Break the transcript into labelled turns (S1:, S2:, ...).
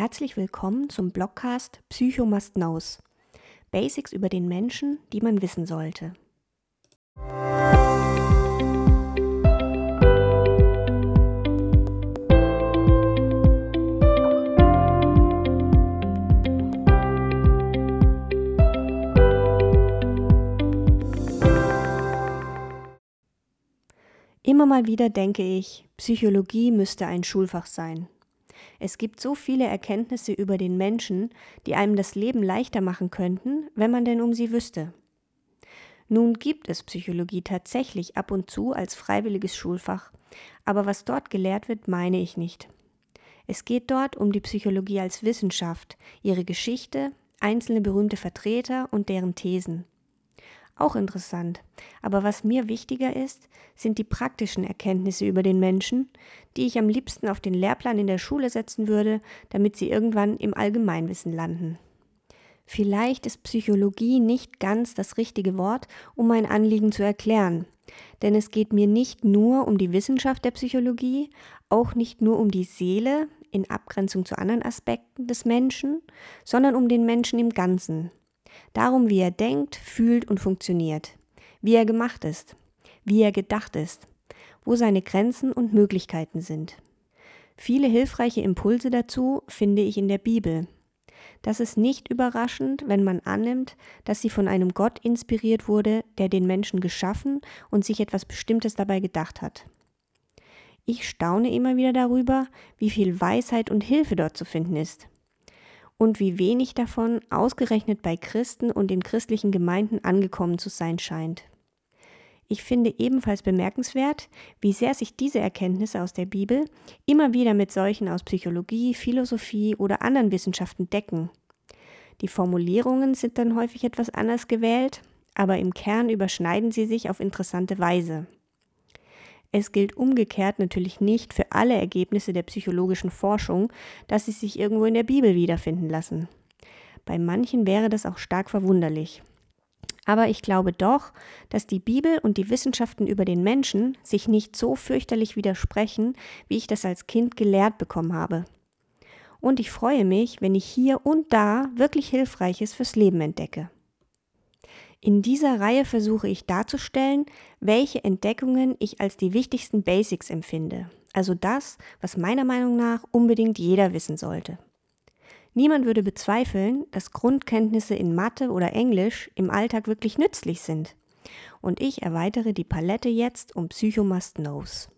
S1: Herzlich willkommen zum Blogcast Psycho Must Knows. Basics über den Menschen, die man wissen sollte. Immer mal wieder denke ich, Psychologie müsste ein Schulfach sein. Es gibt so viele Erkenntnisse über den Menschen, die einem das Leben leichter machen könnten, wenn man denn um sie wüsste. Nun gibt es Psychologie tatsächlich ab und zu als freiwilliges Schulfach, aber was dort gelehrt wird, meine ich nicht. Es geht dort um die Psychologie als Wissenschaft, ihre Geschichte, einzelne berühmte Vertreter und deren Thesen. Auch interessant. Aber was mir wichtiger ist, sind die praktischen Erkenntnisse über den Menschen, die ich am liebsten auf den Lehrplan in der Schule setzen würde, damit sie irgendwann im Allgemeinwissen landen. Vielleicht ist Psychologie nicht ganz das richtige Wort, um mein Anliegen zu erklären. Denn es geht mir nicht nur um die Wissenschaft der Psychologie, auch nicht nur um die Seele in Abgrenzung zu anderen Aspekten des Menschen, sondern um den Menschen im Ganzen, Darum, wie er denkt, fühlt und funktioniert, wie er gemacht ist, wie er gedacht ist, wo seine Grenzen und Möglichkeiten sind. Viele hilfreiche Impulse dazu finde ich in der Bibel. Das ist nicht überraschend, wenn man annimmt, dass sie von einem Gott inspiriert wurde, der den Menschen geschaffen und sich etwas Bestimmtes dabei gedacht hat. Ich staune immer wieder darüber, wie viel Weisheit und Hilfe dort zu finden ist und wie wenig davon ausgerechnet bei Christen und in christlichen Gemeinden angekommen zu sein scheint. Ich finde ebenfalls bemerkenswert, wie sehr sich diese Erkenntnisse aus der Bibel immer wieder mit solchen aus Psychologie, Philosophie oder anderen Wissenschaften decken. Die Formulierungen sind dann häufig etwas anders gewählt, aber im Kern überschneiden sie sich auf interessante Weise. Es gilt umgekehrt natürlich nicht für alle Ergebnisse der psychologischen Forschung, dass sie sich irgendwo in der Bibel wiederfinden lassen. Bei manchen wäre das auch stark verwunderlich. Aber ich glaube doch, dass die Bibel und die Wissenschaften über den Menschen sich nicht so fürchterlich widersprechen, wie ich das als Kind gelehrt bekommen habe. Und ich freue mich, wenn ich hier und da wirklich Hilfreiches fürs Leben entdecke. In dieser Reihe versuche ich darzustellen, welche Entdeckungen ich als die wichtigsten Basics empfinde, also das, was meiner Meinung nach unbedingt jeder wissen sollte. Niemand würde bezweifeln, dass Grundkenntnisse in Mathe oder Englisch im Alltag wirklich nützlich sind. Und ich erweitere die Palette jetzt um Psychomust Knows.